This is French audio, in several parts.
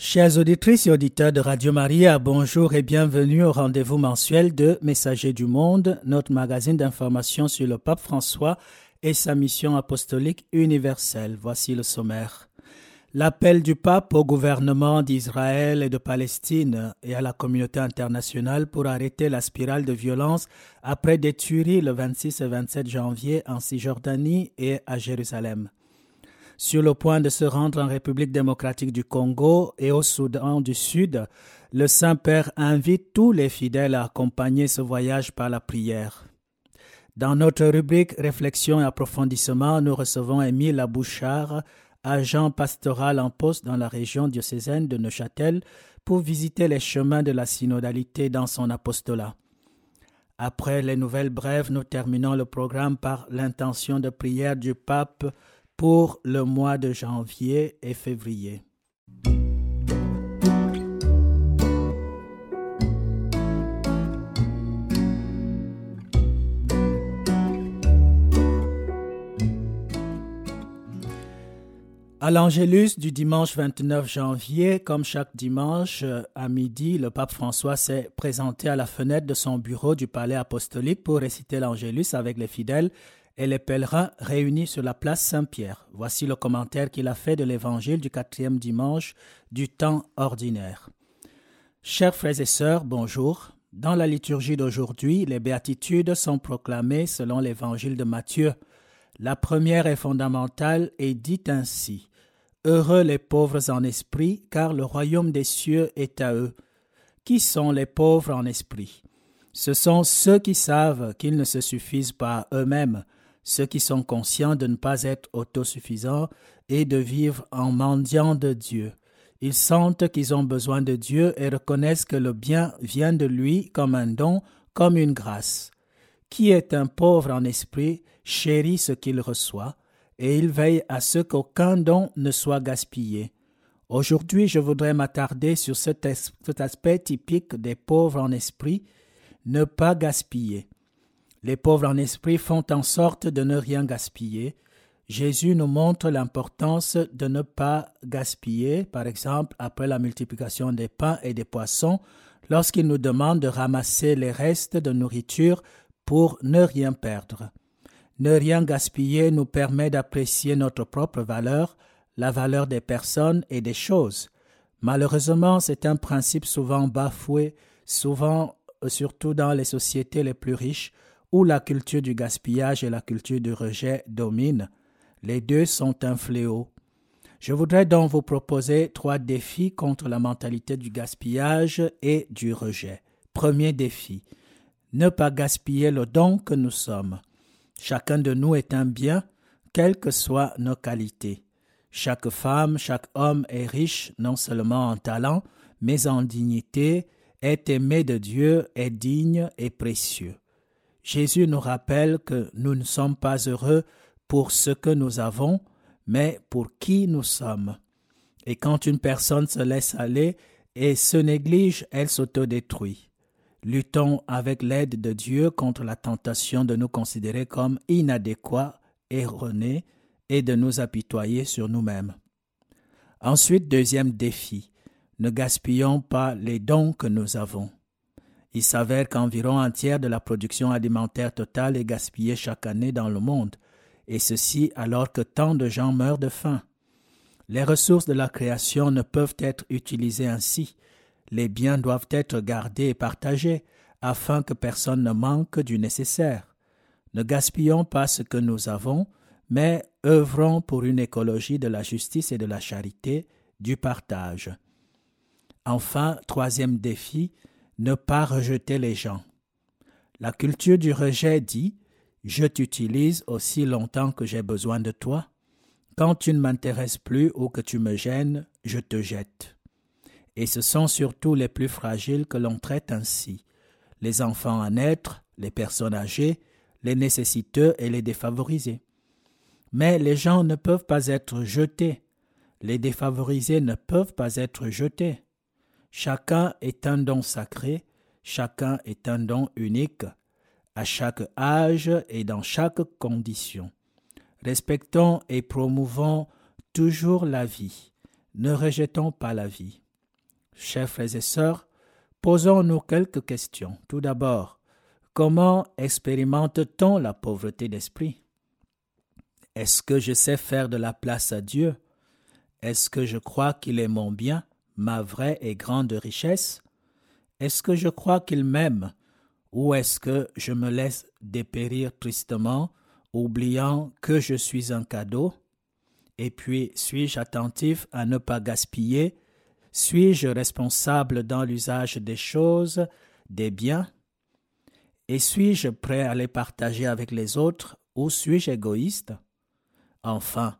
Chers auditrices et auditeurs de Radio Maria, bonjour et bienvenue au rendez-vous mensuel de Messager du Monde, notre magazine d'information sur le pape François et sa mission apostolique universelle. Voici le sommaire. L'appel du pape au gouvernement d'Israël et de Palestine et à la communauté internationale pour arrêter la spirale de violence après des tueries le 26 et 27 janvier en Cisjordanie et à Jérusalem. Sur le point de se rendre en République démocratique du Congo et au Soudan du Sud, le Saint-Père invite tous les fidèles à accompagner ce voyage par la prière. Dans notre rubrique Réflexion et approfondissement, nous recevons Émile Abouchard, agent pastoral en poste dans la région diocésaine de Neuchâtel, pour visiter les chemins de la synodalité dans son apostolat. Après les nouvelles brèves, nous terminons le programme par l'intention de prière du pape pour le mois de janvier et février. À l'Angélus du dimanche 29 janvier, comme chaque dimanche à midi, le pape François s'est présenté à la fenêtre de son bureau du palais apostolique pour réciter l'Angélus avec les fidèles et les pèlerins réunis sur la place Saint-Pierre. Voici le commentaire qu'il a fait de l'évangile du quatrième dimanche du temps ordinaire. Chers frères et sœurs, bonjour. Dans la liturgie d'aujourd'hui, les béatitudes sont proclamées selon l'évangile de Matthieu. La première et fondamentale est dite ainsi. Heureux les pauvres en esprit, car le royaume des cieux est à eux. Qui sont les pauvres en esprit? Ce sont ceux qui savent qu'ils ne se suffisent pas eux-mêmes, ceux qui sont conscients de ne pas être autosuffisants et de vivre en mendiant de Dieu. Ils sentent qu'ils ont besoin de Dieu et reconnaissent que le bien vient de lui comme un don, comme une grâce. Qui est un pauvre en esprit chérit ce qu'il reçoit, et il veille à ce qu'aucun don ne soit gaspillé. Aujourd'hui, je voudrais m'attarder sur cet, aspect typique des pauvres en esprit, ne pas gaspiller. Les pauvres en esprit font en sorte de ne rien gaspiller. Jésus nous montre l'importance de ne pas gaspiller, par exemple après la multiplication des pains et des poissons, lorsqu'il nous demande de ramasser les restes de nourriture pour ne rien perdre. Ne rien gaspiller nous permet d'apprécier notre propre valeur, la valeur des personnes et des choses. Malheureusement, c'est un principe souvent bafoué, souvent, surtout dans les sociétés les plus riches, où la culture du gaspillage et la culture du rejet dominent. Les deux sont un fléau. Je voudrais donc vous proposer trois défis contre la mentalité du gaspillage et du rejet. Premier défi, ne pas gaspiller le don que nous sommes. Chacun de nous est un bien, quelles que soient nos qualités. Chaque femme, chaque homme est riche non seulement en talent, mais en dignité, est aimé de Dieu, est digne et précieux. Jésus nous rappelle que nous ne sommes pas heureux pour ce que nous avons, mais pour qui nous sommes. Et quand une personne se laisse aller et se néglige, elle s'autodétruit. Luttons avec l'aide de Dieu contre la tentation de nous considérer comme inadéquats, erronés, et de nous apitoyer sur nous-mêmes. Ensuite, deuxième défi, ne gaspillons pas les dons que nous avons. Il s'avère qu'environ un tiers de la production alimentaire totale est gaspillée chaque année dans le monde, et ceci alors que tant de gens meurent de faim. Les ressources de la création ne peuvent être utilisées ainsi. Les biens doivent être gardés et partagés afin que personne ne manque du nécessaire. Ne gaspillons pas ce que nous avons, mais œuvrons pour une écologie de la justice et de la charité, du partage. Enfin, troisième défi, ne pas rejeter les gens. La culture du rejet dit Je t'utilise aussi longtemps que j'ai besoin de toi. Quand tu ne m'intéresses plus ou que tu me gênes, je te jette. Et ce sont surtout les plus fragiles que l'on traite ainsi les enfants à naître, les personnes âgées, les nécessiteux et les défavorisés. Mais les gens ne peuvent pas être jetés. Les défavorisés ne peuvent pas être jetés. Chacun est un don sacré, chacun est un don unique, à chaque âge et dans chaque condition. Respectons et promouvons toujours la vie. Ne rejetons pas la vie. Chers frères et sœurs, posons-nous quelques questions. Tout d'abord, comment expérimente-t-on la pauvreté d'esprit? Est-ce que je sais faire de la place à Dieu? Est-ce que je crois qu'il est mon bien, ma vraie et grande richesse? Est-ce que je crois qu'il m'aime? Ou est-ce que je me laisse dépérir tristement, oubliant que je suis un cadeau? Et puis, suis-je attentif à ne pas gaspiller? Suis-je responsable dans l'usage des choses, des biens? Et suis-je prêt à les partager avec les autres ou suis-je égoïste? Enfin,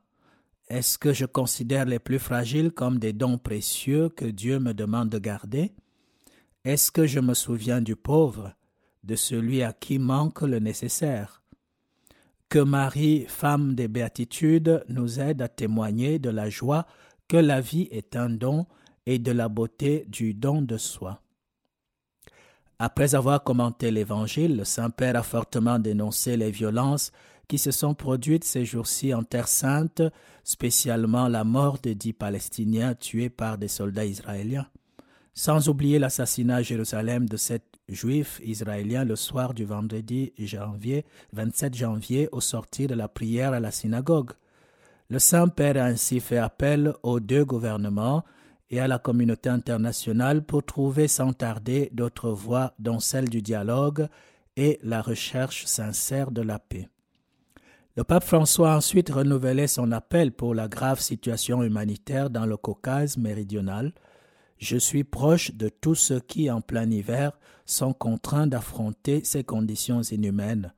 est-ce que je considère les plus fragiles comme des dons précieux que Dieu me demande de garder? Est-ce que je me souviens du pauvre, de celui à qui manque le nécessaire? Que Marie, femme des béatitudes, nous aide à témoigner de la joie que la vie est un don et de la beauté du don de soi. Après avoir commenté l'Évangile, le Saint-Père a fortement dénoncé les violences qui se sont produites ces jours-ci en Terre sainte, spécialement la mort de dix Palestiniens tués par des soldats israéliens, sans oublier l'assassinat à Jérusalem de sept Juifs israéliens le soir du vendredi janvier, 27 janvier au sortir de la prière à la synagogue. Le Saint-Père a ainsi fait appel aux deux gouvernements et à la communauté internationale pour trouver sans tarder d'autres voies dont celle du dialogue et la recherche sincère de la paix. Le pape François a ensuite renouvelé son appel pour la grave situation humanitaire dans le Caucase méridional. Je suis proche de tous ceux qui, en plein hiver, sont contraints d'affronter ces conditions inhumaines.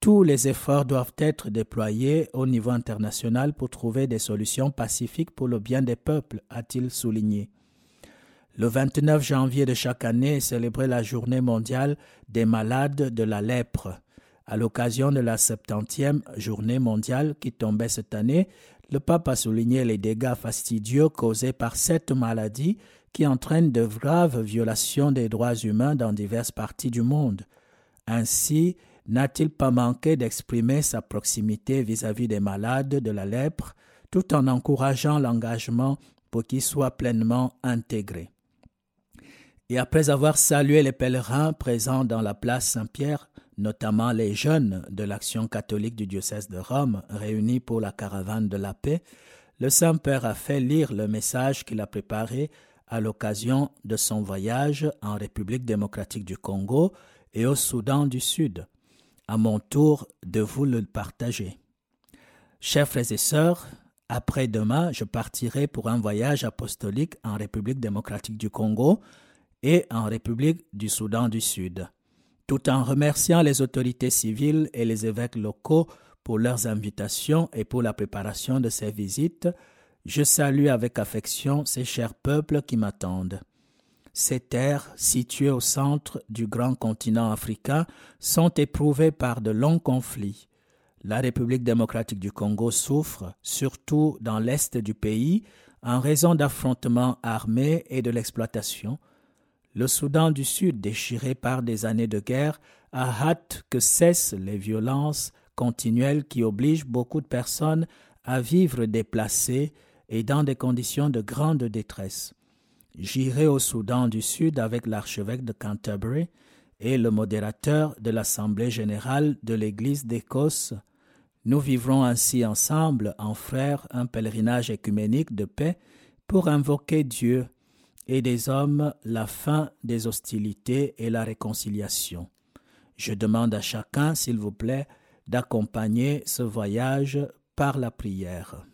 Tous les efforts doivent être déployés au niveau international pour trouver des solutions pacifiques pour le bien des peuples, a-t-il souligné. Le 29 janvier de chaque année est célébrée la journée mondiale des malades de la lèpre. À l'occasion de la 70e journée mondiale qui tombait cette année, le pape a souligné les dégâts fastidieux causés par cette maladie qui entraîne de graves violations des droits humains dans diverses parties du monde. Ainsi, n'a-t-il pas manqué d'exprimer sa proximité vis-à-vis des malades de la lèpre tout en encourageant l'engagement pour qu'ils soient pleinement intégrés. Et après avoir salué les pèlerins présents dans la place Saint-Pierre, notamment les jeunes de l'Action catholique du diocèse de Rome réunis pour la caravane de la paix, le Saint-Père a fait lire le message qu'il a préparé à l'occasion de son voyage en République démocratique du Congo et au Soudan du Sud à mon tour de vous le partager. Chers frères et sœurs, après-demain, je partirai pour un voyage apostolique en République démocratique du Congo et en République du Soudan du Sud. Tout en remerciant les autorités civiles et les évêques locaux pour leurs invitations et pour la préparation de ces visites, je salue avec affection ces chers peuples qui m'attendent. Ces terres, situées au centre du grand continent africain, sont éprouvées par de longs conflits. La République démocratique du Congo souffre, surtout dans l'est du pays, en raison d'affrontements armés et de l'exploitation. Le Soudan du Sud, déchiré par des années de guerre, a hâte que cessent les violences continuelles qui obligent beaucoup de personnes à vivre déplacées et dans des conditions de grande détresse. J'irai au Soudan du Sud avec l'archevêque de Canterbury et le modérateur de l'Assemblée générale de l'Église d'Écosse. Nous vivrons ainsi ensemble, en frères, un pèlerinage écuménique de paix pour invoquer Dieu et des hommes la fin des hostilités et la réconciliation. Je demande à chacun, s'il vous plaît, d'accompagner ce voyage par la prière.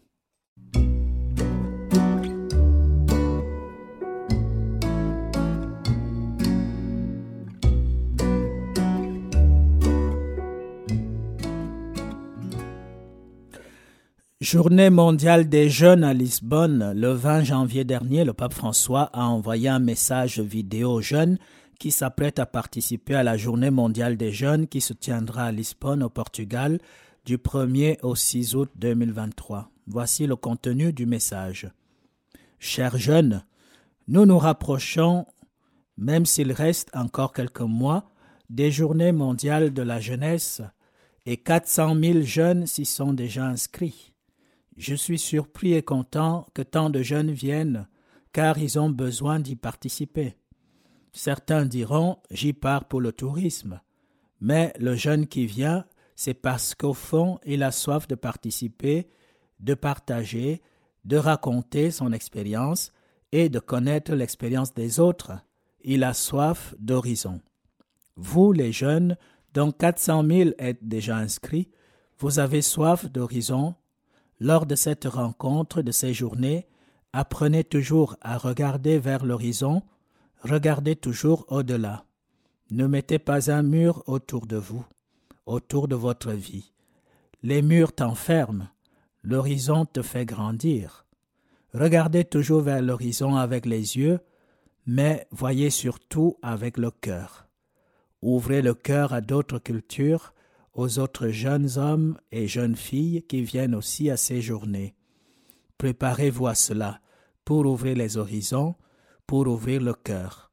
Journée mondiale des jeunes à Lisbonne, le 20 janvier dernier, le pape François a envoyé un message vidéo aux jeunes qui s'apprêtent à participer à la Journée mondiale des jeunes qui se tiendra à Lisbonne au Portugal du 1er au 6 août 2023. Voici le contenu du message. Chers jeunes, nous nous rapprochons, même s'il reste encore quelques mois, des Journées mondiales de la jeunesse et 400 000 jeunes s'y sont déjà inscrits. Je suis surpris et content que tant de jeunes viennent, car ils ont besoin d'y participer. Certains diront J'y pars pour le tourisme. Mais le jeune qui vient, c'est parce qu'au fond, il a soif de participer, de partager, de raconter son expérience et de connaître l'expérience des autres. Il a soif d'horizon. Vous, les jeunes, dont 400 000 êtes déjà inscrits, vous avez soif d'horizon. Lors de cette rencontre, de ces journées, apprenez toujours à regarder vers l'horizon, regardez toujours au-delà. Ne mettez pas un mur autour de vous, autour de votre vie. Les murs t'enferment, l'horizon te fait grandir. Regardez toujours vers l'horizon avec les yeux, mais voyez surtout avec le cœur. Ouvrez le cœur à d'autres cultures, aux autres jeunes hommes et jeunes filles qui viennent aussi à ces journées. Préparez-vous à cela pour ouvrir les horizons, pour ouvrir le cœur.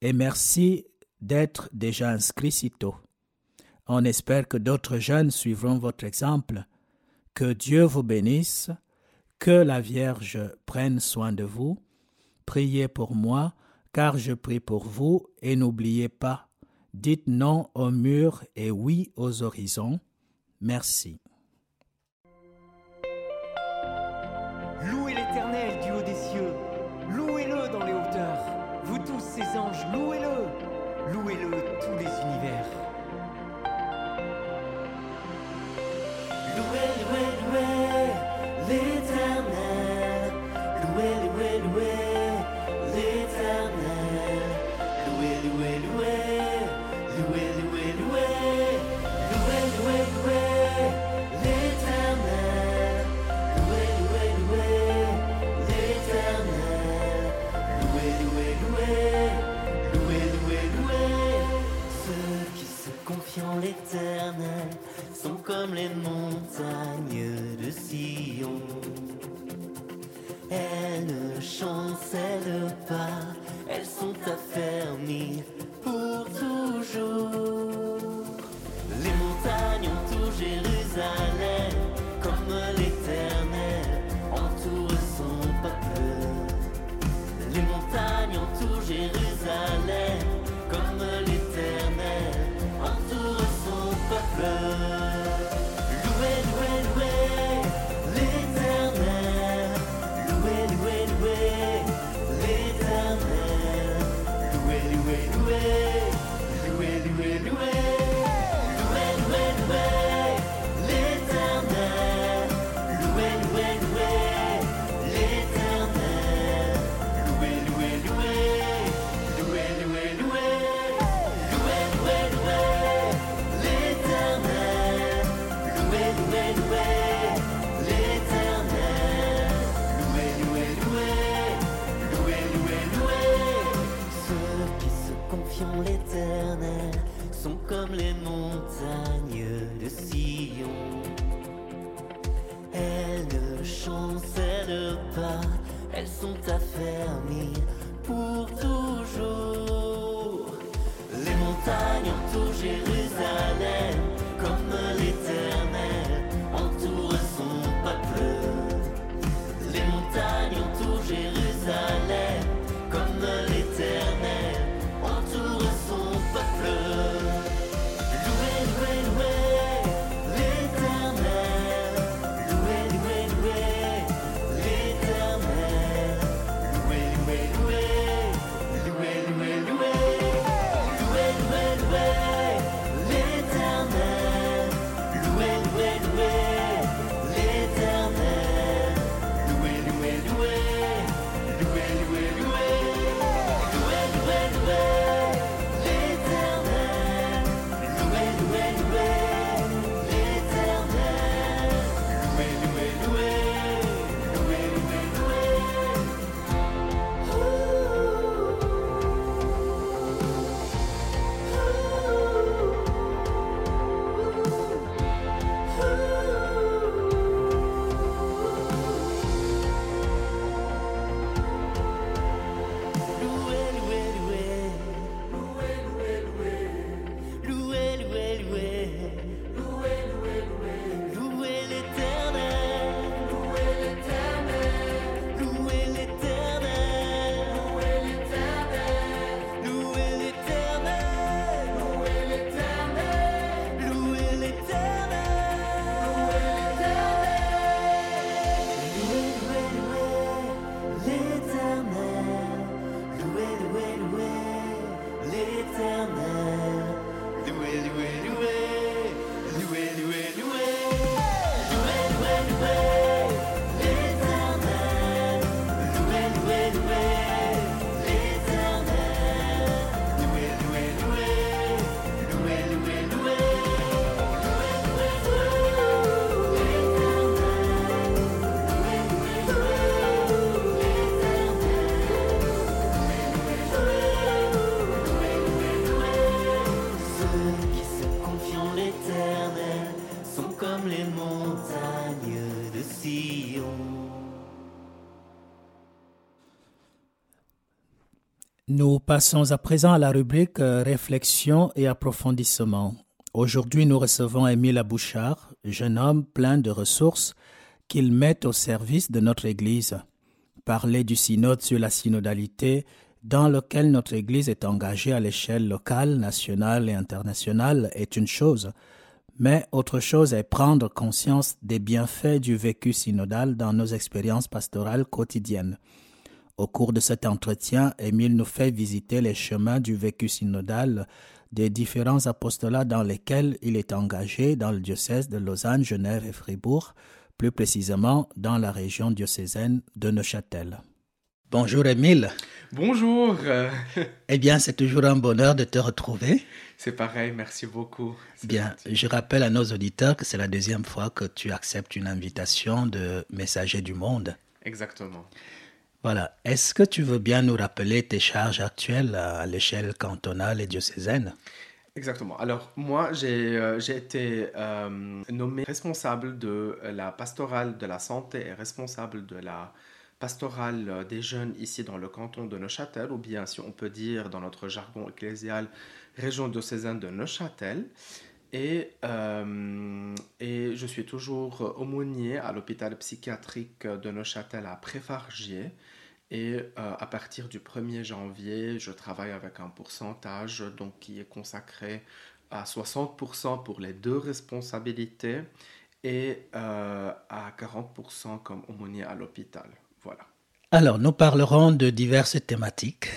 Et merci d'être déjà inscrit si tôt. On espère que d'autres jeunes suivront votre exemple. Que Dieu vous bénisse, que la Vierge prenne soin de vous. Priez pour moi, car je prie pour vous, et n'oubliez pas, dites non aux murs et oui aux horizons. Merci. Louez l'Éternel du haut des cieux, louez-le dans les hauteurs, vous tous ses anges, louez-le, louez-le tous les univers. Louez, louez, louez sont comme les montagnes de Sion. Elles ne chancellent pas, elles sont affermies pour toujours. Les montagnes entourent Jérusalem, Nous passons à présent à la rubrique euh, Réflexion et approfondissement. Aujourd'hui, nous recevons Émile Bouchard, jeune homme plein de ressources qu'il met au service de notre Église. Parler du synode sur la synodalité dans lequel notre Église est engagée à l'échelle locale, nationale et internationale est une chose, mais autre chose est prendre conscience des bienfaits du vécu synodal dans nos expériences pastorales quotidiennes. Au cours de cet entretien, Émile nous fait visiter les chemins du vécu synodal des différents apostolats dans lesquels il est engagé dans le diocèse de Lausanne, Genève et Fribourg, plus précisément dans la région diocésaine de Neuchâtel. Bonjour Émile. Bonjour. eh bien, c'est toujours un bonheur de te retrouver. C'est pareil, merci beaucoup. Bien, je rappelle à nos auditeurs que c'est la deuxième fois que tu acceptes une invitation de Messager du Monde. Exactement. Voilà. Est-ce que tu veux bien nous rappeler tes charges actuelles à l'échelle cantonale et diocésaine? Exactement. Alors moi, j'ai euh, été euh, nommé responsable de la pastorale de la santé et responsable de la pastorale euh, des jeunes ici dans le canton de Neuchâtel, ou bien si on peut dire dans notre jargon ecclésial, région diocésaine de Neuchâtel. Et, euh, et je suis toujours aumônier à l'hôpital psychiatrique de Neuchâtel à Préfargier. Et euh, à partir du 1er janvier, je travaille avec un pourcentage donc, qui est consacré à 60% pour les deux responsabilités et à 40% comme aumônier à l'hôpital. Voilà. Alors, nous parlerons de diverses thématiques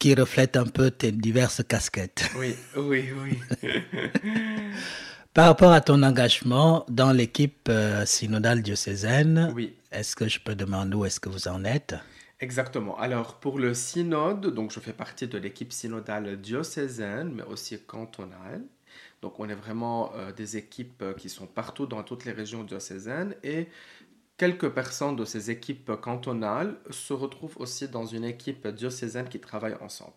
qui reflètent un peu tes diverses casquettes. Oui, oui, oui. Par rapport à ton engagement dans l'équipe euh, synodale diocésaine, oui. est-ce que je peux demander où est-ce que vous en êtes? Exactement. Alors pour le synode, donc je fais partie de l'équipe synodale diocésaine, mais aussi cantonale. Donc on est vraiment euh, des équipes qui sont partout dans toutes les régions diocésaines et Quelques personnes de ces équipes cantonales se retrouvent aussi dans une équipe diocésaine qui travaille ensemble.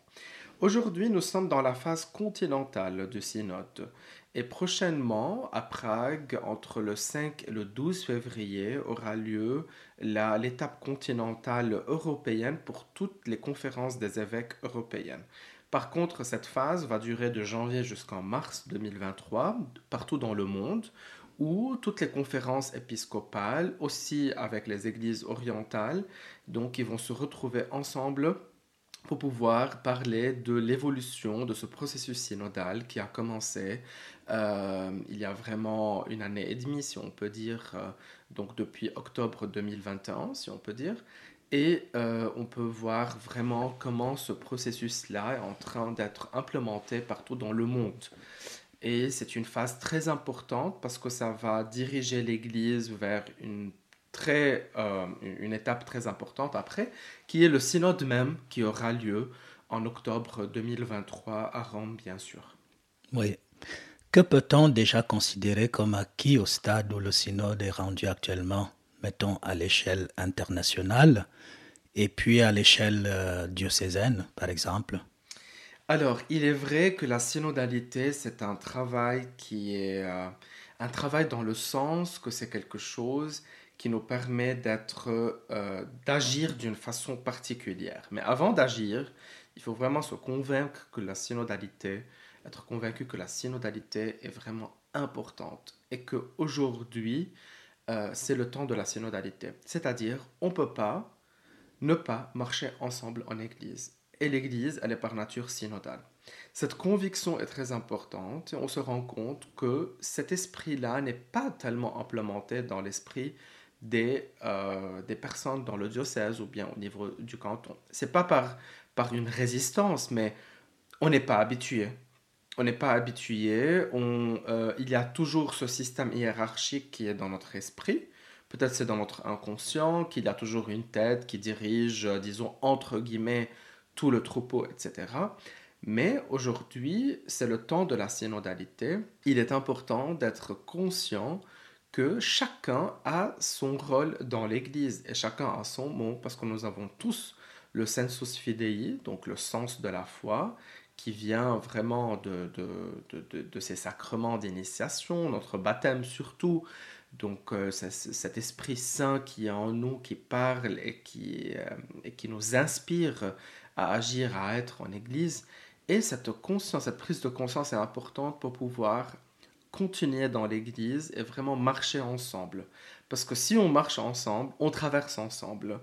Aujourd'hui, nous sommes dans la phase continentale du synode. Et prochainement, à Prague, entre le 5 et le 12 février, aura lieu l'étape continentale européenne pour toutes les conférences des évêques européennes. Par contre, cette phase va durer de janvier jusqu'en mars 2023, partout dans le monde, où toutes les conférences épiscopales, aussi avec les églises orientales, donc ils vont se retrouver ensemble pour pouvoir parler de l'évolution de ce processus synodal qui a commencé euh, il y a vraiment une année et demie, si on peut dire, euh, donc depuis octobre 2021, si on peut dire. Et euh, on peut voir vraiment comment ce processus-là est en train d'être implémenté partout dans le monde. Et c'est une phase très importante parce que ça va diriger l'Église vers une, très, euh, une étape très importante après, qui est le synode même qui aura lieu en octobre 2023 à Rome, bien sûr. Oui. Que peut-on déjà considérer comme acquis au stade où le synode est rendu actuellement, mettons à l'échelle internationale et puis à l'échelle euh, diocésaine, par exemple? Alors, il est vrai que la synodalité, c'est un travail qui est euh, un travail dans le sens que c'est quelque chose qui nous permet d'être, euh, d'agir d'une façon particulière. Mais avant d'agir, il faut vraiment se convaincre que la synodalité, être convaincu que la synodalité est vraiment importante et que aujourd'hui, euh, c'est le temps de la synodalité. C'est-à-dire, on ne peut pas ne pas marcher ensemble en Église et l'Église, elle est par nature synodale. Cette conviction est très importante et on se rend compte que cet esprit-là n'est pas tellement implémenté dans l'esprit des, euh, des personnes dans le diocèse ou bien au niveau du canton. C'est pas par, par une résistance, mais on n'est pas habitué. On n'est pas habitué, euh, il y a toujours ce système hiérarchique qui est dans notre esprit. Peut-être c'est dans notre inconscient qu'il y a toujours une tête qui dirige, euh, disons, entre guillemets, tout le troupeau, etc. Mais aujourd'hui, c'est le temps de la synodalité. Il est important d'être conscient que chacun a son rôle dans l'Église et chacun a son mot parce que nous avons tous le sensus fidei, donc le sens de la foi, qui vient vraiment de, de, ces sacrements d'initiation, notre baptême surtout. Donc euh, cet Esprit Saint qui est en nous, qui parle et qui, euh, et qui nous inspire à agir, à être en Église. Et cette prise de conscience est importante pour pouvoir continuer dans l'Église et vraiment marcher ensemble. Parce que si on marche ensemble, on traverse ensemble.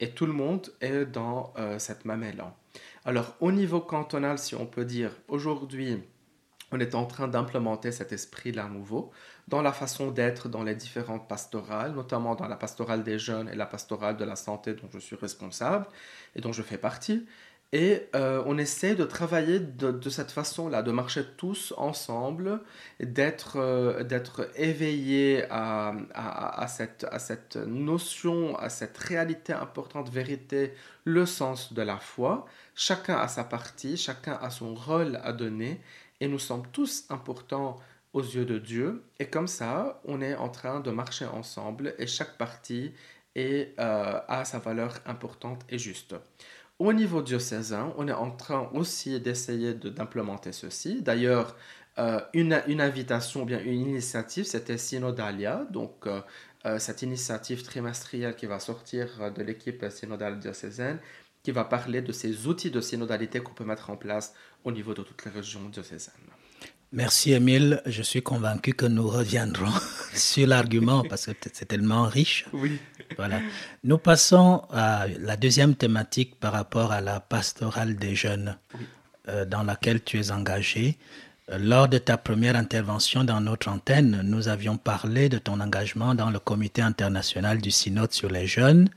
Et tout le monde est dans euh, cette même élan. Alors, au niveau cantonal, si on peut dire, aujourd'hui, on est en train d'implémenter cet esprit-là nouveau dans la façon d'être dans les différentes pastorales, notamment dans la pastorale des jeunes et la pastorale de la santé dont je suis responsable et dont je fais partie. Et euh, on essaie de travailler de, cette façon-là, de marcher tous ensemble, d'être euh, éveillés à, à, cette, à cette notion, à cette réalité importante, vérité, le sens de la foi. Chacun a sa partie, chacun a son rôle à donner, et nous sommes tous importants aux yeux de Dieu. Et comme ça, on est en train de marcher ensemble, et chaque partie est, euh, a sa valeur importante et juste. Au niveau diocésain, on est en train aussi d'essayer d'implémenter ceci. D'ailleurs, euh, une, une, invitation, bien une initiative, c'était Synodalia, donc euh, cette initiative trimestrielle qui va sortir de l'équipe synodale diocésaine, qui va parler de ces outils de synodalité qu'on peut mettre en place au niveau de toutes les régions diocésaines. Merci Émile, je suis convaincu que nous reviendrons sur l'argument parce que c'est tellement riche. Oui. Voilà. Nous passons à la deuxième thématique par rapport à la pastorale des jeunes euh, dans laquelle tu es engagé. Euh, lors de ta première intervention dans notre antenne, nous avions parlé de ton engagement dans le comité international du synode sur les jeunes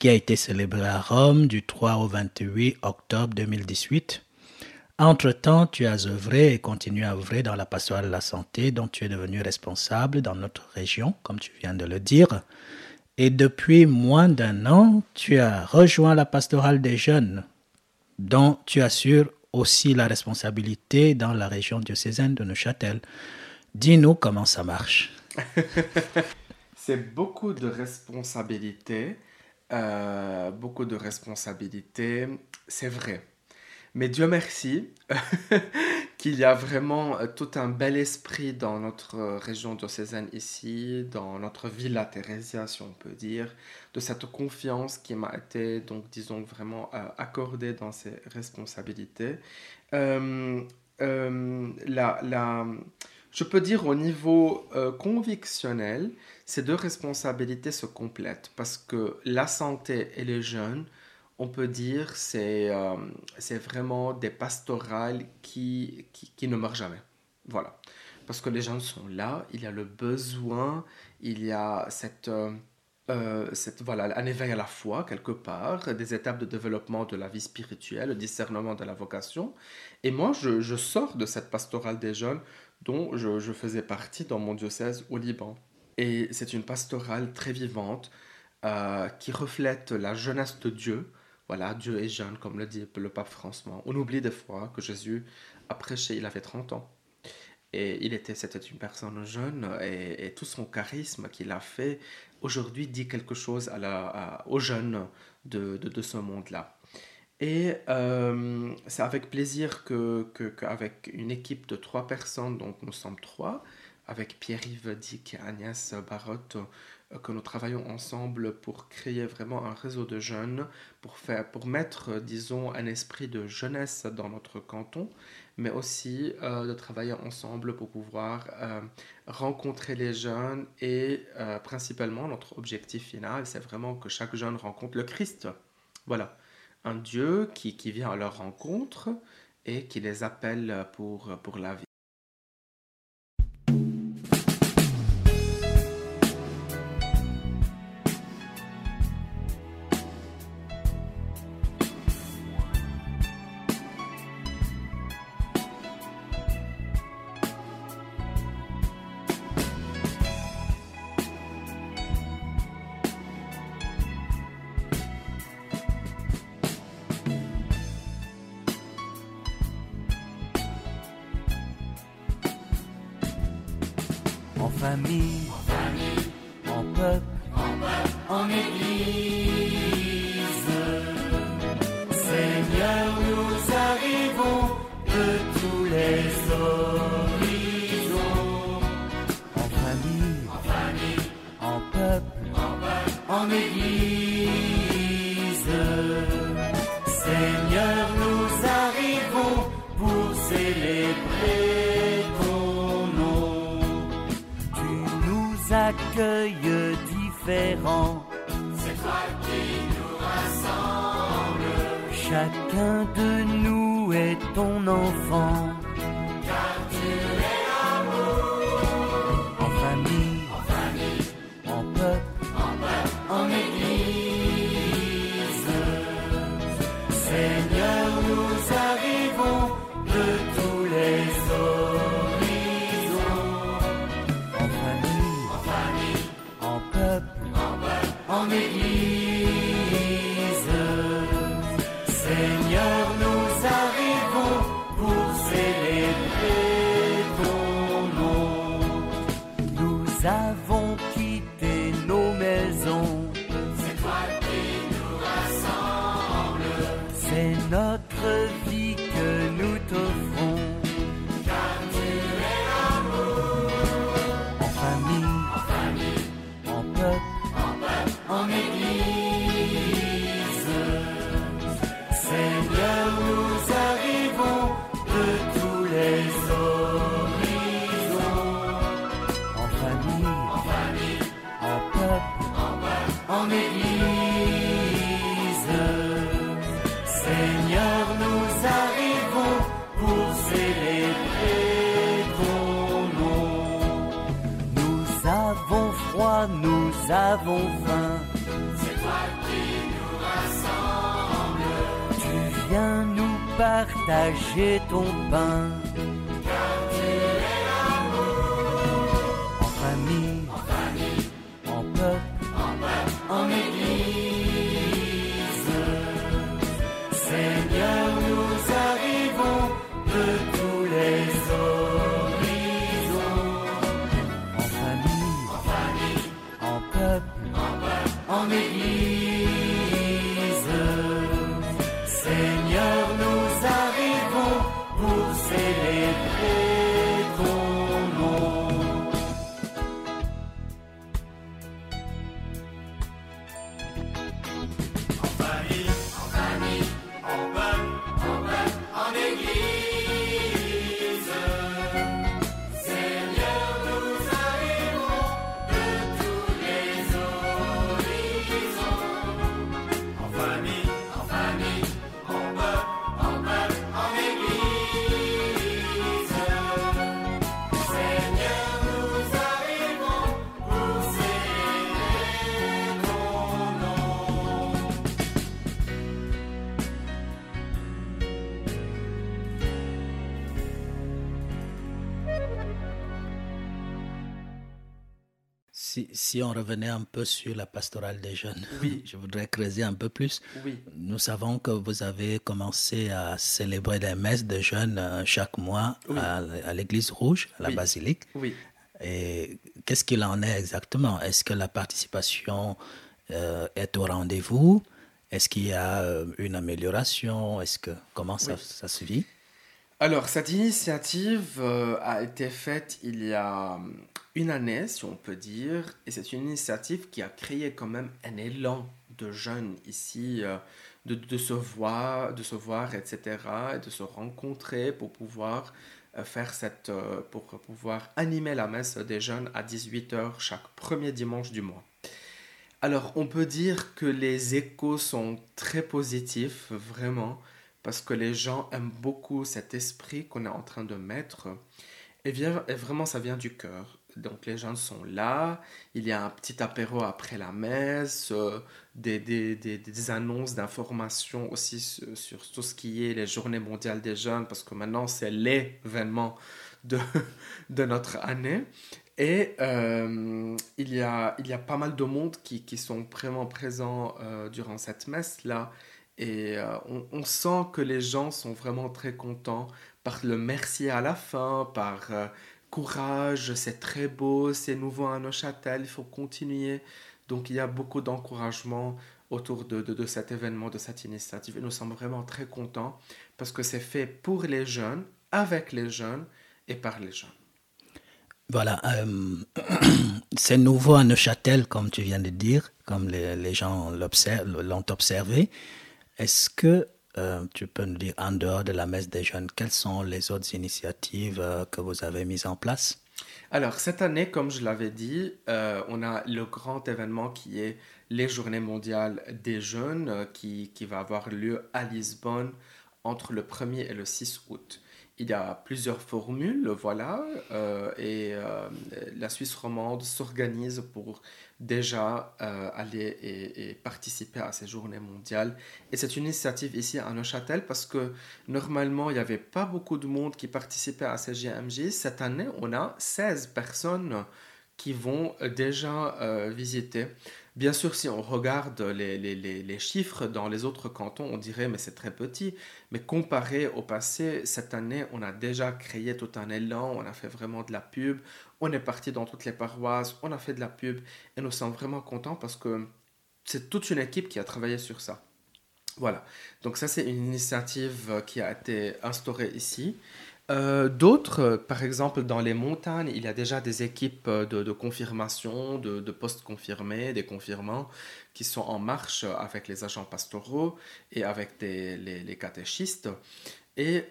qui a été célébré à Rome du 3 au 28 octobre 2018. Entre-temps, tu as œuvré et continues à œuvrer dans la pastorale de la santé dont tu es devenu responsable dans notre région, comme tu viens de le dire. Et depuis moins d'un an, tu as rejoint la pastorale des jeunes, dont tu assures aussi la responsabilité dans la région diocésaine de Neuchâtel. Dis-nous comment ça marche. C'est beaucoup de responsabilités. Euh, beaucoup de responsabilités, c'est vrai. Mais Dieu merci qu'il y a vraiment euh, tout un bel esprit dans notre euh, région diocésaine ici, dans notre villa Thérésia, si on peut dire, de cette confiance qui m'a été, donc disons, vraiment euh, accordée dans ces responsabilités. la, je peux dire au niveau convictionnel, ces deux responsabilités se complètent parce que la santé et les jeunes on peut dire c'est euh, vraiment des pastorales qui, qui, ne meurent jamais. Voilà. Parce que les gens sont là, il y a le besoin, il y a cette, euh, euh, cette, voilà, un éveil à la foi quelque part, des étapes de développement de la vie spirituelle, le discernement de la vocation. Et moi, je, je sors de cette pastorale des jeunes dont je faisais partie dans mon diocèse au Liban. Et c'est une pastorale très vivante qui reflète la jeunesse de Dieu, voilà, Dieu est jeune, comme le dit le pape François. On oublie des fois que Jésus a prêché, il avait 30 ans. Et il était, c'était une personne jeune et, tout son charisme qu'il a fait aujourd'hui dit quelque chose aux jeunes de, ce monde-là. Et euh, c'est avec plaisir que, qu'avec une équipe de trois personnes, donc nous sommes trois, avec Pierre-Yves Dick et Agnès Barotte, que nous travaillons ensemble pour créer vraiment un réseau de jeunes, pour, faire, pour mettre, disons, un esprit de jeunesse dans notre canton, mais aussi euh, de travailler ensemble pour pouvoir euh, rencontrer les jeunes et principalement notre objectif final, c'est vraiment que chaque jeune rencontre le Christ. Voilà, un Dieu qui, qui vient à leur rencontre et qui les appelle pour, pour la vie. En Église. Enfant. Partager ton pain. Si, on revenait un peu sur la pastorale des jeunes, Oui. je voudrais creuser un peu plus. Oui. Nous savons que vous avez commencé à célébrer des messes de jeunes euh, chaque mois Oui. à, à l'église rouge, à la basilique. Oui. Et qu'est-ce qu'il en est exactement? Est-ce que la participation euh, est au rendez-vous? Est-ce qu'il y a euh, une amélioration? Est-ce que comment ça, ça se vit? Alors, cette initiative euh, a été faite il y a hum, une année, si on peut dire, et c'est une initiative qui a créé quand même un élan de jeunes ici, euh, de, se voir, de se voir, etc., et de se rencontrer pour pouvoir euh, faire cette, pour pouvoir animer la messe des jeunes à 18h chaque premier dimanche du mois. Alors, on peut dire que les échos sont très positifs, vraiment, parce que les gens aiment beaucoup cet esprit qu'on est en train de mettre. Et, vient- et vraiment, ça vient du cœur. Donc, les gens sont là. Il y a un petit apéro après la messe, euh, des, des, des- annonces d'informations aussi sur, sur tout ce qui est les journées mondiales des jeunes, parce que maintenant, c'est l'événement de, de notre année. Et euh, il, y a, il y a pas mal de monde qui, qui sont vraiment présents euh, durant cette messe-là. Et euh, on, sent que les gens sont vraiment très contents par le merci à la fin, par euh, courage, c'est très beau, c'est nouveau à Neuchâtel, il faut continuer. Donc il y a beaucoup d'encouragement autour de, de, cet événement, de cette initiative. Et nous sommes vraiment très contents parce que c'est fait pour les jeunes, avec les jeunes et par les jeunes. Voilà, euh, c'est nouveau à Neuchâtel, comme tu viens de dire, comme les, les gens l'ont observé. Est-ce que euh, tu peux nous dire, en dehors de la messe des jeunes, quelles sont les autres initiatives euh, que vous avez mises en place? Alors, cette année, comme je l'avais dit, euh, on a le grand événement qui est les Journées mondiales des jeunes qui, qui va avoir lieu à Lisbonne entre le 1er et le 6 août. Il y a plusieurs formules, voilà, euh, et euh, la Suisse romande s'organise pour déjà euh, aller et, participer à ces journées mondiales. Et c'est une initiative ici à Neuchâtel parce que normalement, il n'y avait pas beaucoup de monde qui participait à ces GMJ. Cette année, on a 16 personnes qui vont déjà visiter. Bien sûr, si on regarde les, chiffres dans les autres cantons, on dirait mais c'est très petit. Mais comparé au passé, cette année, on a déjà créé tout un élan, on a fait vraiment de la pub, on est parti dans toutes les paroisses, on a fait de la pub et nous sommes vraiment contents parce que c'est toute une équipe qui a travaillé sur ça. Voilà, donc ça c'est une initiative qui a été instaurée ici. Euh, D'autres, euh, par exemple dans les montagnes, il y a déjà des équipes euh, de, confirmation, de, postes confirmés, des confirmants qui sont en marche avec les agents pastoraux et avec les, les catéchistes. Et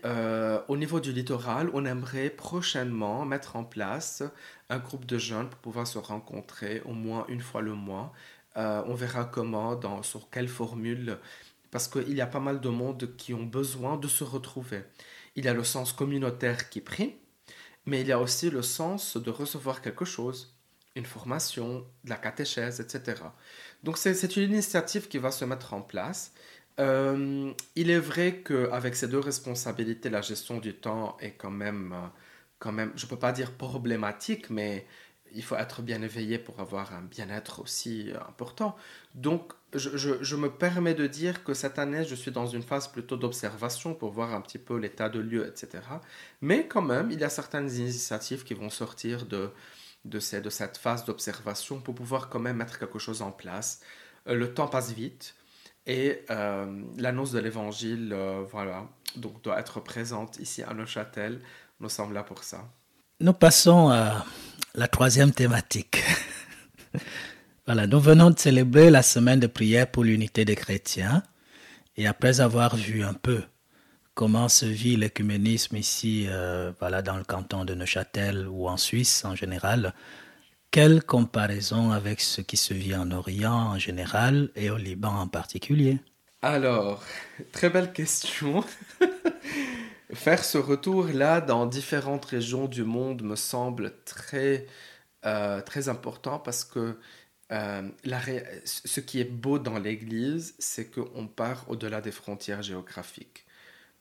au niveau du littoral, on aimerait prochainement mettre en place un groupe de jeunes pour pouvoir se rencontrer au moins une fois le mois. On verra comment, sur quelle formule, parce qu'il y a pas mal de monde qui ont besoin de se retrouver. Il y a le sens communautaire qui prime, mais il y a aussi le sens de recevoir quelque chose, une formation, de la catéchèse, etc. Donc c'est une initiative qui va se mettre en place. Euh, il est vrai qu'avec ces deux responsabilités, la gestion du temps est quand même, quand même je ne peux pas dire problématique, mais il faut être bien éveillé pour avoir un bien-être aussi important. Donc, je, me permets de dire que cette année, je suis dans une phase plutôt d'observation pour voir un petit peu l'état de lieu, etc. Mais quand même, il y a certaines initiatives qui vont sortir de, de cette phase d'observation pour pouvoir quand même mettre quelque chose en place. Euh, le temps passe vite et euh, l'annonce de l'évangile, euh, voilà, donc doit être présente ici à Neuchâtel. Nous sommes là pour ça. Nous passons à la troisième thématique. Voilà, nous venons de célébrer la semaine de prière pour l'unité des chrétiens. Et après avoir vu un peu comment se vit l'écuménisme ici, euh, voilà, dans le canton de Neuchâtel ou en Suisse en général, quelle comparaison avec ce qui se vit en Orient en général et au Liban en particulier? Alors, très belle question. Faire ce retour-là dans différentes régions du monde me semble très, euh, très important parce que euh, ce qui est beau dans l'Église, c'est qu'on part au-delà des frontières géographiques.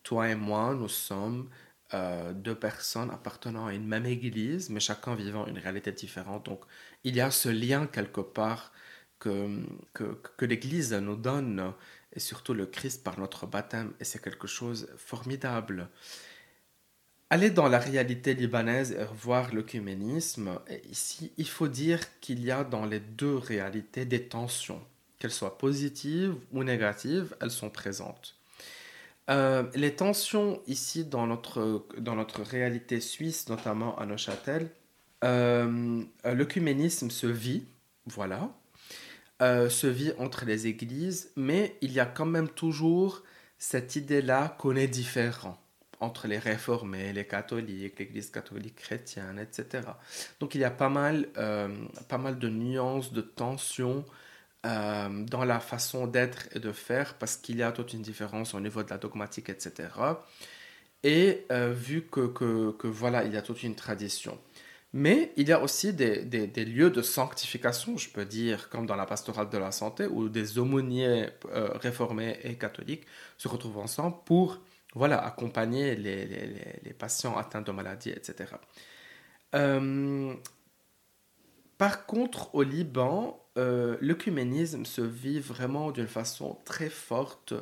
Toi et moi, nous sommes euh, deux personnes appartenant à une même Église, mais chacun vivant une réalité différente. Donc, il y a ce lien quelque part que, que, que l'Église nous donne, et surtout le Christ par notre baptême, et c'est quelque chose de formidable. Aller dans la réalité libanaise et revoir l'œcuménisme, ici, il faut dire qu'il y a dans les deux réalités des tensions. Qu'elles soient positives ou négatives, elles sont présentes. Euh, les tensions ici dans notre, dans notre réalité suisse, notamment à Neuchâtel, euh, l'œcuménisme se vit, voilà, euh, se vit entre les églises, mais il y a quand même toujours cette idée-là qu'on est différent entre les réformés, les catholiques, l'église catholique chrétienne, etc. Donc il y a pas mal, euh, pas mal de nuances, de tensions euh, dans la façon d'être et de faire, parce qu'il y a toute une différence au niveau de la dogmatique, etc. Et euh, vu que, que, que, voilà, il y a toute une tradition. Mais il y a aussi des, des, des, lieux de sanctification, je peux dire, comme dans la pastorale de la santé, où des aumôniers réformés et catholiques se retrouvent ensemble pour voilà, accompagner les, patients atteints de maladies, etc. Euh, par contre, au Liban, euh, l'œcuménisme se vit vraiment d'une façon très forte.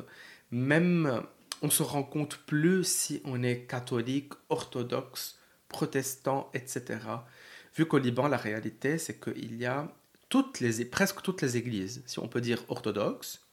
Même, on se rend compte plus si on est catholique, orthodoxe, protestant, etc. Vu qu'au Liban, la réalité, c'est qu'il y a toutes les, presque toutes les églises, si on peut dire orthodoxes,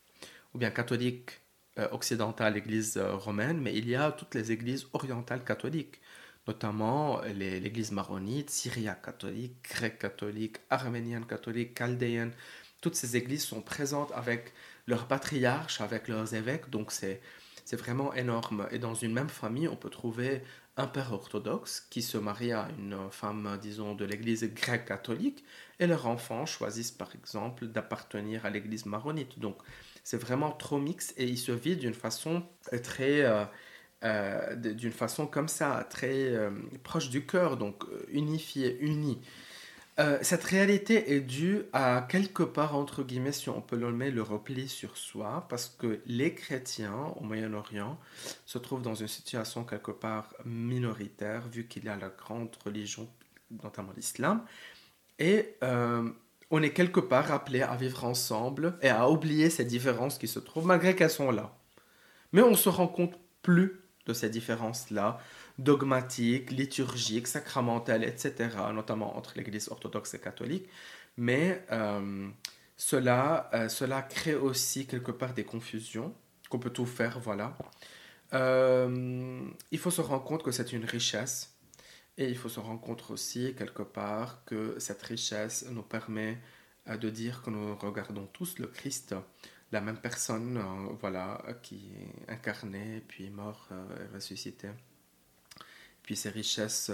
ou bien catholiques, euh, occidentales, église euh, romaine, mais il y a toutes les églises orientales catholiques, notamment l'église maronite, syriaque catholique, grecque catholique, arménienne catholique, chaldéenne. Toutes ces églises sont présentes avec leurs patriarches, avec leurs évêques, donc c'est C'est vraiment énorme. Et dans une même famille, on peut trouver un père orthodoxe qui se marie à une femme, disons, de l'église grecque catholique, et leurs enfants choisissent par exemple d'appartenir à l'église maronite. Donc c'est vraiment trop mix et ils se vivent d'une façon très... euh, euh, d'une façon comme ça, très euh, proche du cœur, donc euh, unifié, uni. Euh, cette réalité est due à quelque part, entre guillemets, si on peut le nommer, le repli sur soi, parce que les chrétiens au Moyen-Orient se trouvent dans une situation quelque part minoritaire, vu qu'il y a la grande religion, notamment l'islam, et euh, on est quelque part appelé à vivre ensemble et à oublier ces différences qui se trouvent, malgré qu'elles sont là. Mais on se rend compte plus de ces différences-là, dogmatiques, liturgiques, sacramentelles, etc., notamment entre l'Église orthodoxe et catholique. Mais euh, cela, euh, cela crée aussi quelque part des confusions, qu'on peut tout faire, voilà. Euh, il faut se rendre compte que c'est une richesse. Et il faut se rendre compte aussi, quelque part, que cette richesse nous permet euh, de dire que nous regardons tous le Christ, la même personne, euh, voilà, qui est incarnée, puis mort euh, et ressuscité. Puis ces richesses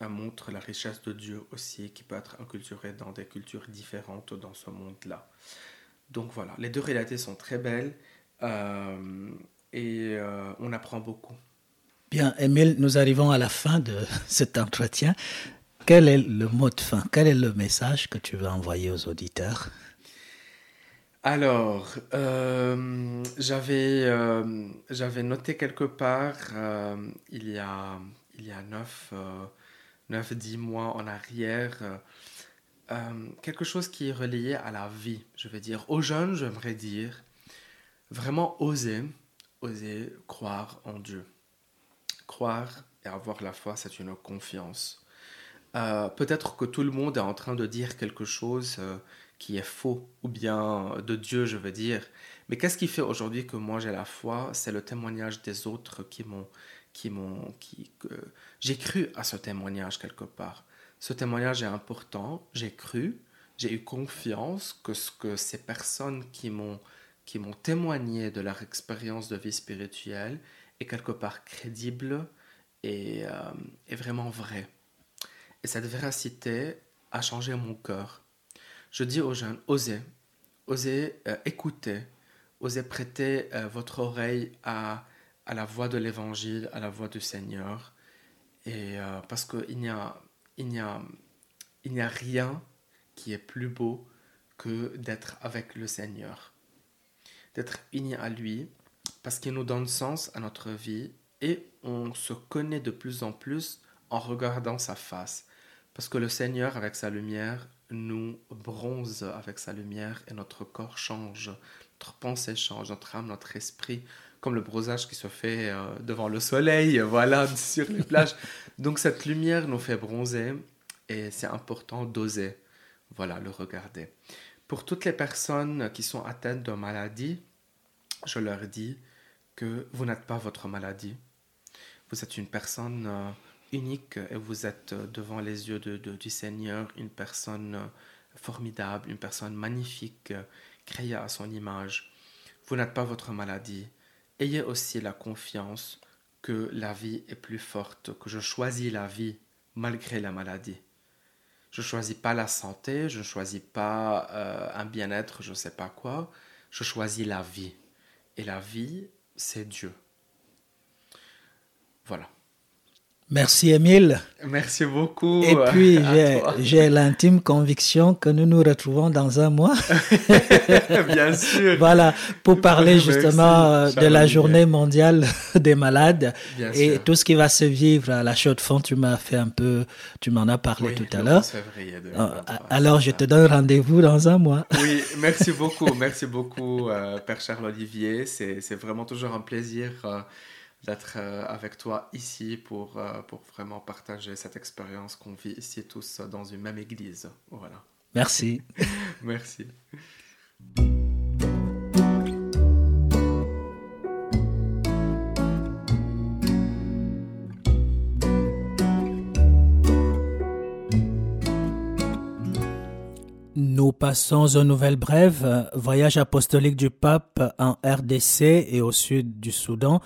montrent la richesse de Dieu aussi, qui peut être inculturée dans des cultures différentes dans ce monde-là. Donc voilà, les deux réalités sont très belles et on apprend beaucoup. Bien, Émile, nous arrivons à la fin de cet entretien. Quel est le mot de fin? Quel est le message que tu veux envoyer aux auditeurs? Alors, euh, j'avais euh, j'avais noté quelque part, euh, il y a, il y a 9, 9, 10 mois en arrière, quelque chose qui est relié à la vie. Je vais dire, aux jeunes, j'aimerais dire, vraiment oser, oser croire en Dieu. Croire et avoir la foi, c'est une confiance. Euh, Peut-être que tout le monde est en train de dire quelque chose euh, qui est faux, ou bien de Dieu, je veux dire. Mais qu'est-ce qui fait aujourd'hui que moi j'ai la foi? C'est le témoignage des autres qui m'ont, qui m'ont, qui, j'ai cru à ce témoignage quelque part. Ce témoignage est important. J'ai cru, j'ai eu confiance que ce que ces personnes qui m'ont, qui m'ont témoigné de leur expérience de vie spirituelle est quelque part crédible et, euh, est vraiment vrai. Et cette véracité a changé mon cœur. Je dis aux jeunes, osez, osez euh, écouter, osez prêter euh, votre oreille à, à la voix de l'Évangile, à la voix du Seigneur. Et parce qu'il n'y a, il n'y a, il n'y a rien qui est plus beau que d'être avec le Seigneur, d'être uni à lui, parce qu'il nous donne sens à notre vie et on se connaît de plus en plus en regardant sa face. Parce que le Seigneur, avec sa lumière, nous bronze avec sa lumière et notre corps change, notre pensée change, notre âme, notre esprit, comme le bronzage qui se fait euh, devant le soleil, voilà, sur les plages. Donc cette lumière nous fait bronzer et c'est important d'oser, voilà, le regarder. Pour toutes les personnes qui sont atteintes de maladie, je leur dis que vous n'êtes pas votre maladie. Vous êtes une personne euh, unique et vous êtes euh, devant les yeux du Seigneur une personne euh, formidable, une personne magnifique, créée à son image. Vous n'êtes pas votre maladie. Ayez aussi la confiance que la vie est plus forte, que je choisis la vie malgré la maladie. Je ne choisis pas la santé, je ne choisis pas un bien-être, je ne sais pas quoi. Je choisis la vie. Et la vie, c'est Dieu. Voilà. Merci, Émile. Merci beaucoup. Et puis, j'ai- l'intime conviction que nous nous retrouvons dans un mois. Bien sûr. Voilà, pour parler Merci, justement euh, de la journée mondiale des malades Bien et sûr. tout ce qui va se vivre à la chaude fond. Tu m'as fait un peu, tu m'en as parlé Oui, tout à l'heure. 11 février Euh, 2023, Alors, je te donne rendez-vous dans un mois. Oui, merci beaucoup, merci beaucoup, euh, Père Charles Olivier. C'est c'est vraiment toujours un plaisir euh, d'être euh, avec toi ici pour, euh, pour vraiment partager cette expérience qu'on vit ici tous dans une même église. Voilà, Merci. merci. Nous passons aux nouvelles brèves. Voyage apostolique du pape en RDC et au sud du Soudan.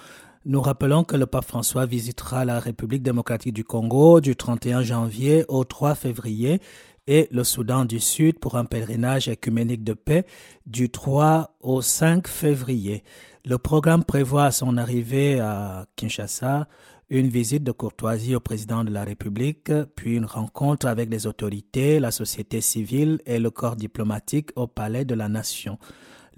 Nous rappelons que le pape François visitera la République démocratique du Congo du 31 janvier au 3 février et le Soudan du Sud pour un pèlerinage écuménique de paix du 3 au 5 février. Le programme prévoit à son arrivée à Kinshasa une visite de courtoisie au président de la République, puis une rencontre avec les autorités, la société civile et le corps diplomatique au Palais de la Nation.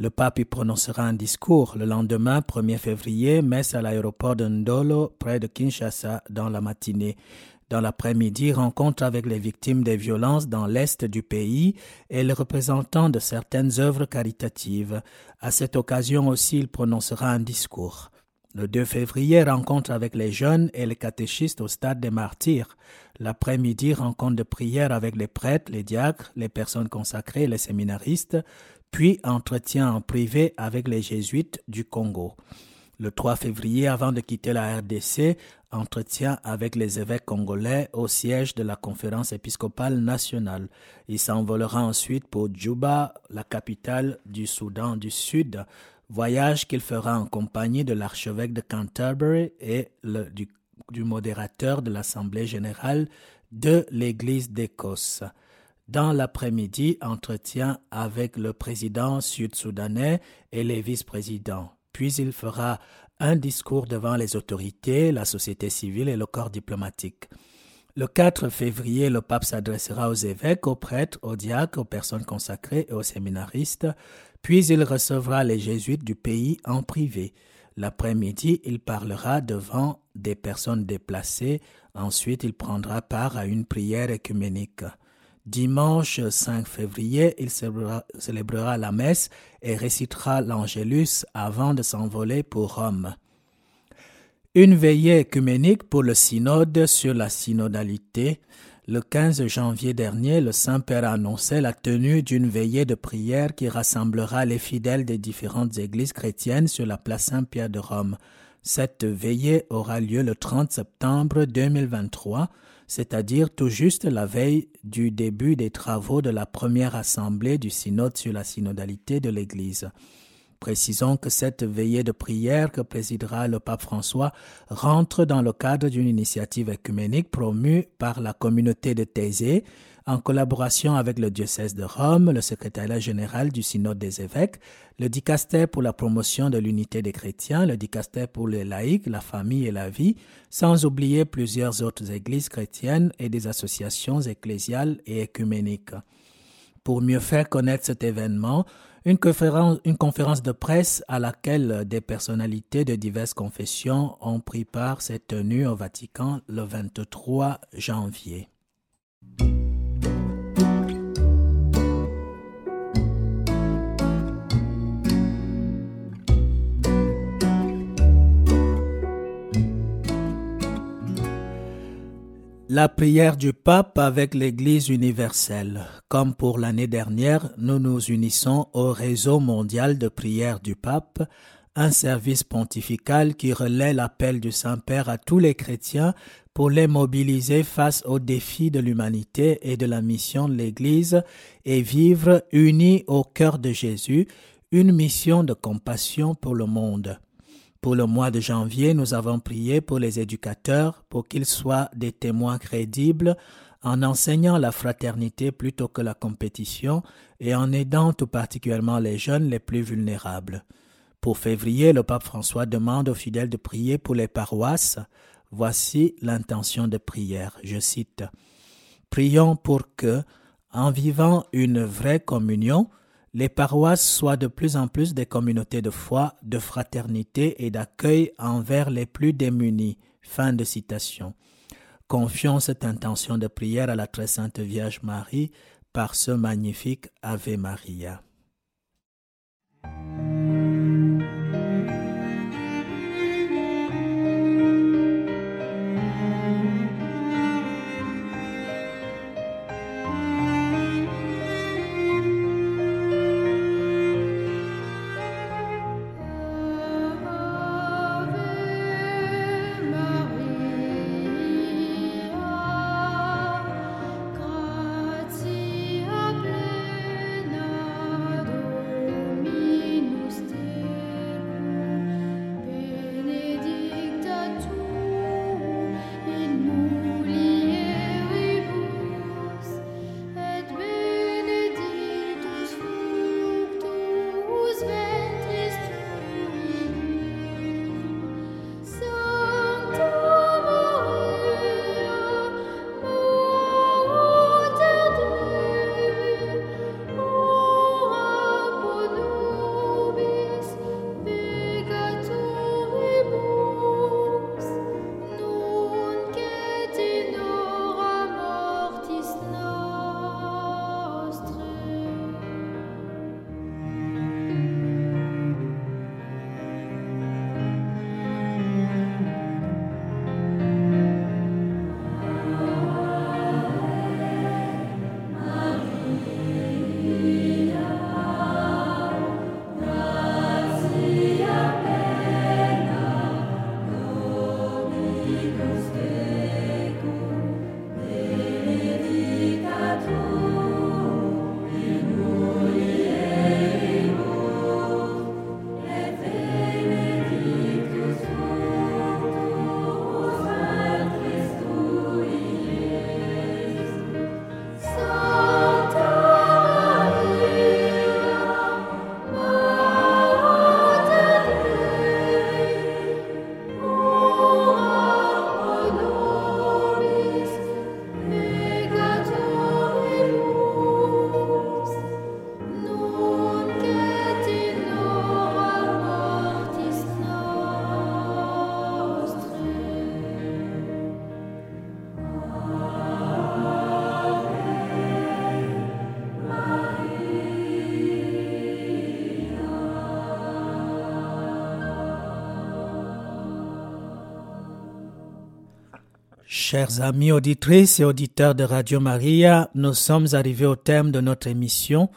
Le pape y prononcera un discours le lendemain, 1er février, messe à l'aéroport de Ndolo, près de Kinshasa, dans la matinée. Dans l'après-midi, rencontre avec les victimes des violences dans l'est du pays et les représentants de certaines œuvres caritatives. À cette occasion aussi, il prononcera un discours. Le 2 février, rencontre avec les jeunes et les catéchistes au stade des martyrs. L'après-midi, rencontre de prière avec les prêtres, les diacres, les personnes consacrées, les séminaristes, puis entretien en privé avec les jésuites du Congo. Le 3 février, avant de quitter la RDC, entretien avec les évêques congolais au siège de la conférence épiscopale nationale. Il s'envolera ensuite pour Djouba, la capitale du Soudan du Sud, voyage qu'il fera en compagnie de l'archevêque de Canterbury et du, du modérateur de l'Assemblée générale de l'Église d'Écosse. Dans l'après-midi, entretien avec le président sud-soudanais et les vice-présidents. Puis il fera un discours devant les autorités, la société civile et le corps diplomatique. Le 4 février, le pape s'adressera aux évêques, aux prêtres, aux diacres, aux personnes consacrées et aux séminaristes, puis il recevra les jésuites du pays en privé. L'après-midi, il parlera devant des personnes déplacées, ensuite il prendra part à une prière écuménique. Dimanche 5 février, il célébrera la messe et récitera l'Angélus avant de s'envoler pour Rome. Une veillée écuménique pour le synode sur la synodalité. Le 15 janvier dernier, le Saint-Père a annoncé la tenue d'une veillée de prière qui rassemblera les fidèles des différentes églises chrétiennes sur la place Saint-Pierre de Rome. Cette veillée aura lieu le 30 septembre 2023 c'est-à-dire tout juste la veille du début des travaux de la première assemblée du synode sur la synodalité de l'Église. Précisons que cette veillée de prière que présidera le pape François rentre dans le cadre d'une initiative écuménique promue par la communauté de Thésée en collaboration avec le diocèse de Rome, le secrétariat général du synode des évêques, le dicastère pour la promotion de l'unité des chrétiens, le dicastère pour les laïcs, la famille et la vie, sans oublier plusieurs autres églises chrétiennes et des associations ecclésiales et écuméniques. Pour mieux faire connaître cet événement, une conférence, de presse à laquelle des personnalités de diverses confessions ont pris part s'est tenue au Vatican le 23 janvier. La prière du pape avec l'Église universelle. Comme pour l'année dernière, nous nous unissons au réseau mondial de prière du pape, un service pontifical qui relaie l'appel du Saint-Père à tous les chrétiens pour les mobiliser face aux défis de l'humanité et de la mission de l'Église et vivre unis au cœur de Jésus une mission de compassion pour le monde. Pour le mois de janvier, nous avons prié pour les éducateurs pour qu'ils soient des témoins crédibles en enseignant la fraternité plutôt que la compétition et en aidant tout particulièrement les jeunes les plus vulnérables. Pour février, le pape François demande aux fidèles de prier pour les paroisses. Voici l'intention de prière. Je cite. Prions pour que, en vivant une vraie communion, les paroisses soient de plus en plus des communautés de foi, de fraternité et d'accueil envers les plus démunis. Fin de citation. Confions cette intention de prière à la très sainte Vierge Marie par ce magnifique Ave Maria. Chers amis auditrices et auditeurs de Radio Maria, nous sommes arrivés au terme de notre émission.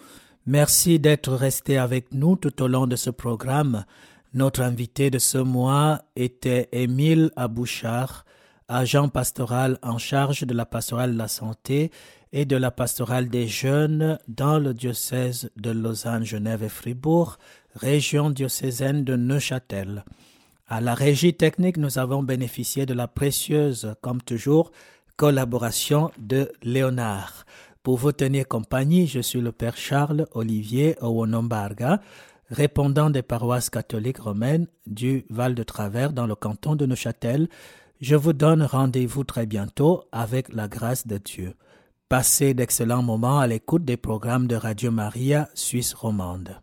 Merci d'être restés avec nous tout au long de ce programme. Notre invité de ce mois était Émile Abouchard, agent pastoral en charge de la pastorale de la santé et de la pastorale des jeunes dans le diocèse de Lausanne, Genève et Fribourg, région diocésaine de Neuchâtel. À la régie technique, nous avons bénéficié de la précieuse, comme toujours, collaboration de Léonard. Pour vous tenir compagnie, je suis le Père Charles Olivier Owonombarga, répondant des paroisses catholiques romaines du Val de Travers dans le canton de Neuchâtel. Je vous donne rendez-vous très bientôt avec la grâce de Dieu. Passez d'excellents moments à l'écoute des programmes de Radio Maria Suisse romande.